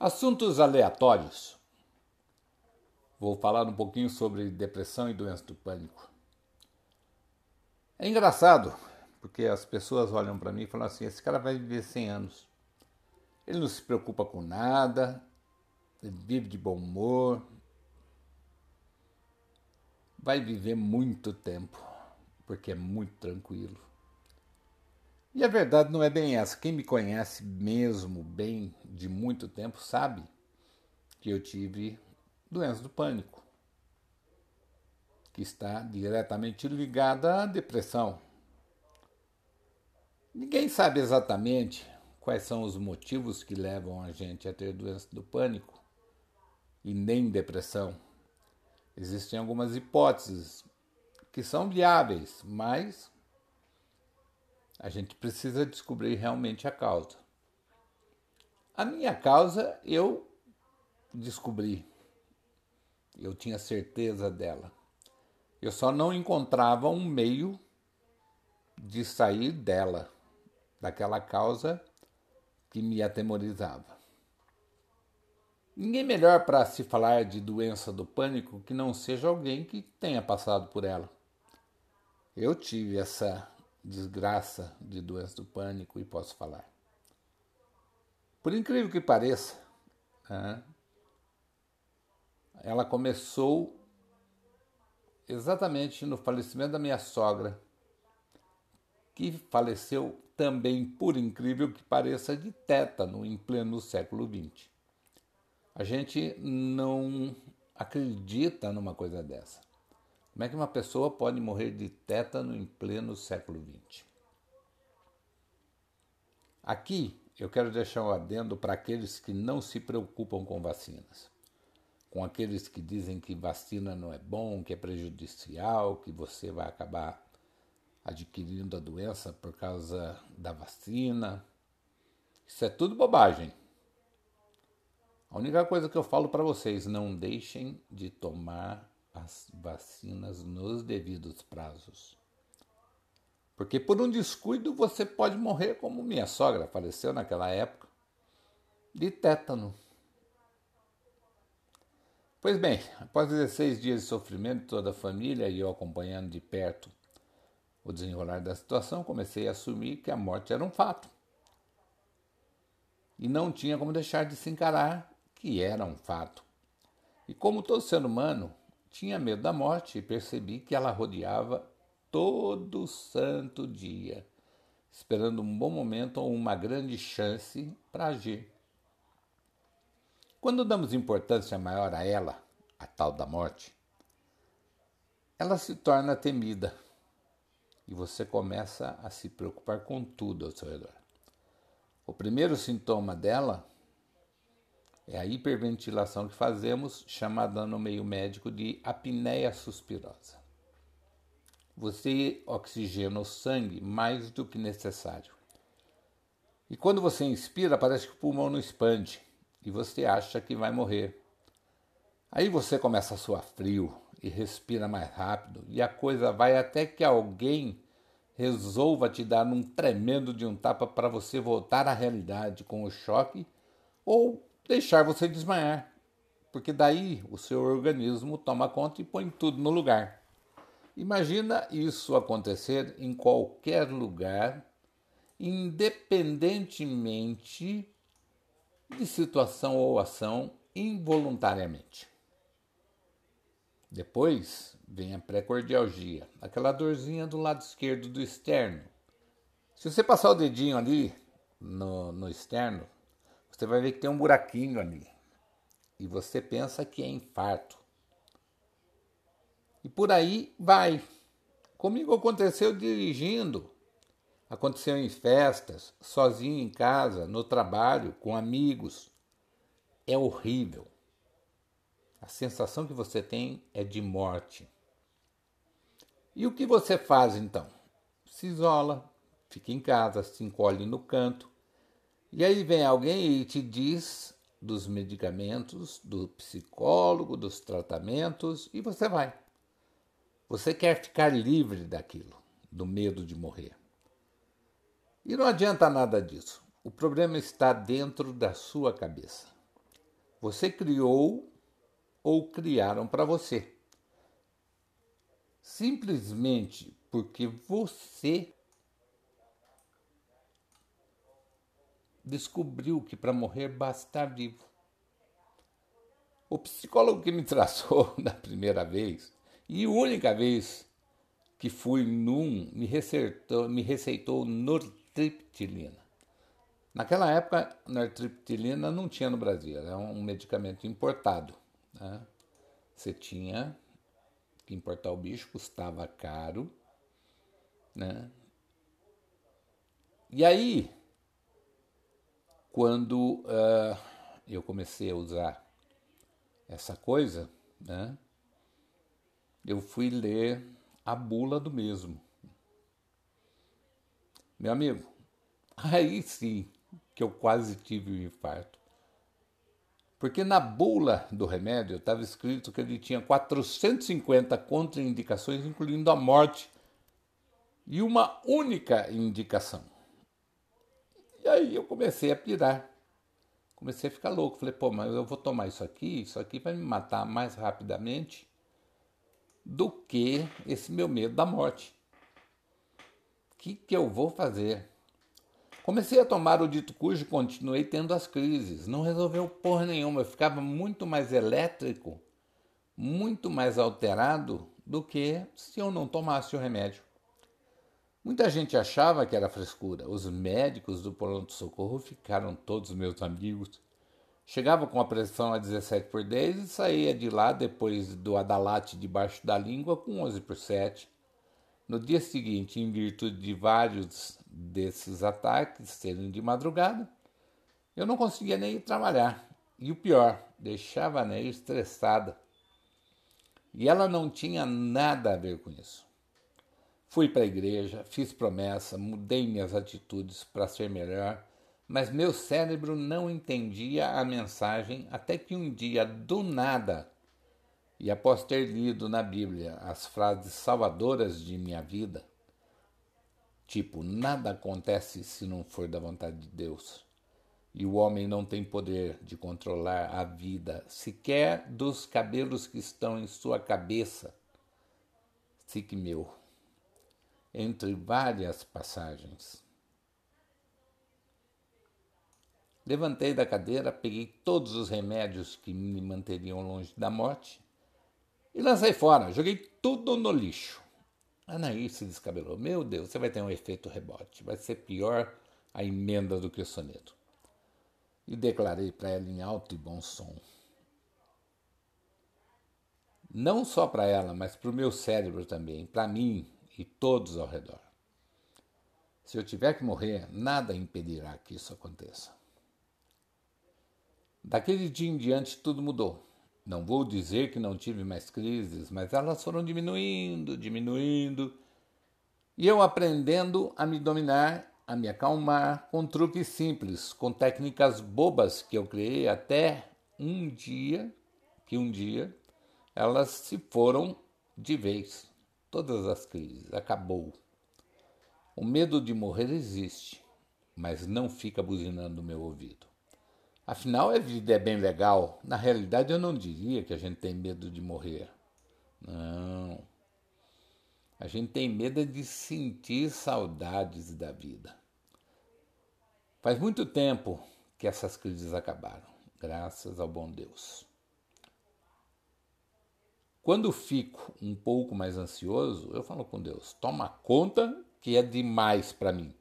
Assuntos aleatórios. Vou falar um pouquinho sobre depressão e doença do pânico. É engraçado, porque as pessoas olham para mim e falam assim: esse cara vai viver 100 anos. Ele não se preocupa com nada, ele vive de bom humor, vai viver muito tempo, porque é muito tranquilo. E a verdade não é bem essa. Quem me conhece mesmo bem de muito tempo sabe que eu tive doença do pânico, que está diretamente ligada à depressão. Ninguém sabe exatamente quais são os motivos que levam a gente a ter doença do pânico e nem depressão. Existem algumas hipóteses que são viáveis, mas a gente precisa descobrir realmente a causa. A minha causa eu descobri. Eu tinha certeza dela. Eu só não encontrava um meio de sair dela, daquela causa que me atemorizava. Ninguém melhor para se falar de doença do pânico que não seja alguém que tenha passado por ela. Eu tive essa desgraça de doença do pânico e posso falar. Por incrível que pareça, ela começou exatamente no falecimento da minha sogra, que faleceu também, por incrível que pareça, de tétano em pleno século XX. A gente não acredita numa coisa dessa. Como é que uma pessoa pode morrer de tétano em pleno século XX? Aqui eu quero deixar um adendo para aqueles que não se preocupam com vacinas. Com aqueles que dizem que vacina não é bom, que é prejudicial, que você vai acabar adquirindo a doença por causa da vacina. Isso é tudo bobagem. A única coisa que eu falo para vocês, não deixem de tomar as vacinas nos devidos prazos. Porque por um descuido você pode morrer, como minha sogra faleceu naquela época, de tétano. Pois bem, após 16 dias de sofrimento toda a família e eu acompanhando de perto o desenrolar da situação, comecei a assumir que a morte era um fato. E não tinha como deixar de se encarar que era um fato. E como todo ser humano, tinha medo da morte e percebi que ela rodeava todo santo dia, esperando um bom momento ou uma grande chance para agir. Quando damos importância maior a ela, a tal da morte, ela se torna temida e você começa a se preocupar com tudo ao seu redor. O primeiro sintoma dela é a hiperventilação que fazemos, chamada no meio médico de apneia suspirosa. Você oxigena o sangue mais do que necessário. E quando você inspira, parece que o pulmão não expande e você acha que vai morrer. Aí você começa a suar frio e respira mais rápido, e a coisa vai até que alguém resolva te dar um tremendo de um tapa para você voltar à realidade com o choque ou deixar você desmaiar, porque daí o seu organismo toma conta e põe tudo no lugar. Imagina isso acontecer em qualquer lugar, independentemente de situação ou ação, involuntariamente. Depois vem a pré-cordialgia, aquela dorzinha do lado esquerdo do externo. Se você passar o dedinho ali no, no externo, você vai ver que tem um buraquinho ali. E você pensa que é infarto. E por aí vai. Comigo aconteceu dirigindo. Aconteceu em festas, sozinho em casa, no trabalho, com amigos. É horrível. A sensação que você tem é de morte. E o que você faz então? Se isola, fica em casa, se encolhe no canto, e aí vem alguém e te diz dos medicamentos, do psicólogo, dos tratamentos, e você vai. Você quer ficar livre daquilo, do medo de morrer. E não adianta nada disso. O problema está dentro da sua cabeça. Você criou ou criaram para você. Simplesmente porque você descobriu que para morrer basta estar vivo. O psicólogo que me traçou da primeira vez e única vez que fui num me receitou, me receitou nortriptilina. Naquela época, nortriptilina não tinha no Brasil, era um medicamento importado. Né? Você tinha que importar o bicho, custava caro. Né? E aí, quando uh, eu comecei a usar essa coisa, né, eu fui ler a bula do mesmo. Meu amigo, aí sim que eu quase tive um infarto. Porque na bula do remédio estava escrito que ele tinha 450 contraindicações, incluindo a morte, e uma única indicação. E aí eu comecei a pirar. Comecei a ficar louco. Falei, pô, mas eu vou tomar isso aqui, isso aqui vai me matar mais rapidamente do que esse meu medo da morte. O que, que eu vou fazer? Comecei a tomar o dito cujo e continuei tendo as crises. Não resolveu porra nenhuma. Eu ficava muito mais elétrico, muito mais alterado do que se eu não tomasse o remédio. Muita gente achava que era frescura. Os médicos do pronto-socorro ficaram todos meus amigos. Chegava com a pressão a 17 por 10 e saía de lá depois do adalate debaixo da língua com 11 por 7. No dia seguinte, em virtude de vários desses ataques serem de madrugada, eu não conseguia nem trabalhar. E o pior, deixava a Neia estressada. E ela não tinha nada a ver com isso. Fui para a igreja, fiz promessa, mudei minhas atitudes para ser melhor, mas meu cérebro não entendia a mensagem até que um dia, do nada, e após ter lido na Bíblia as frases salvadoras de minha vida, tipo, nada acontece se não for da vontade de Deus, e o homem não tem poder de controlar a vida, sequer dos cabelos que estão em sua cabeça, que meu entre várias passagens. Levantei da cadeira, peguei todos os remédios que me manteriam longe da morte e lancei fora. Joguei tudo no lixo. Anaí se descabelou. Meu Deus, você vai ter um efeito rebote. Vai ser pior a emenda do que o soneto. E declarei para ela em alto e bom som. Não só para ela, mas para o meu cérebro também, para mim, e todos ao redor. Se eu tiver que morrer, nada impedirá que isso aconteça. Daquele dia em diante, tudo mudou. Não vou dizer que não tive mais crises, mas elas foram diminuindo, diminuindo, e eu aprendendo a me dominar, a me acalmar com truques simples, com técnicas bobas que eu criei até um dia, que um dia elas se foram de vez todas as crises. Acabou. O medo de morrer existe, mas não fica buzinando no meu ouvido. Afinal, a vida é bem legal. Na realidade, eu não diria que a gente tem medo de morrer. Não. A gente tem medo de sentir saudades da vida. Faz muito tempo que essas crises acabaram, graças ao bom Deus. Quando fico um pouco mais ansioso, eu falo com Deus: toma conta que é demais para mim.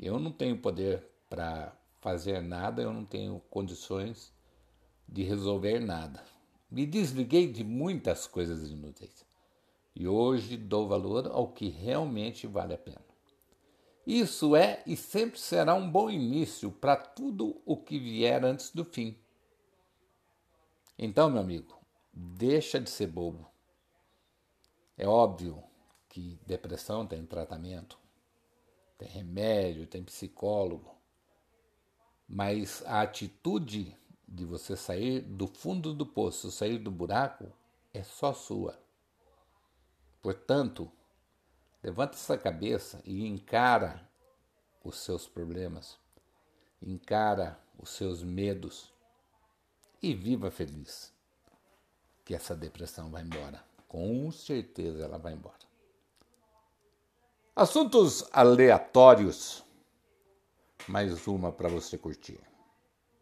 Eu não tenho poder para fazer nada, eu não tenho condições de resolver nada. Me desliguei de muitas coisas inúteis e hoje dou valor ao que realmente vale a pena. Isso é e sempre será um bom início para tudo o que vier antes do fim. Então, meu amigo, deixa de ser bobo. É óbvio que depressão tem tratamento, tem remédio, tem psicólogo, mas a atitude de você sair do fundo do poço, sair do buraco, é só sua. Portanto, levanta essa cabeça e encara os seus problemas, encara os seus medos e viva feliz. Que essa depressão vai embora. Com certeza ela vai embora. Assuntos aleatórios. Mais uma para você curtir.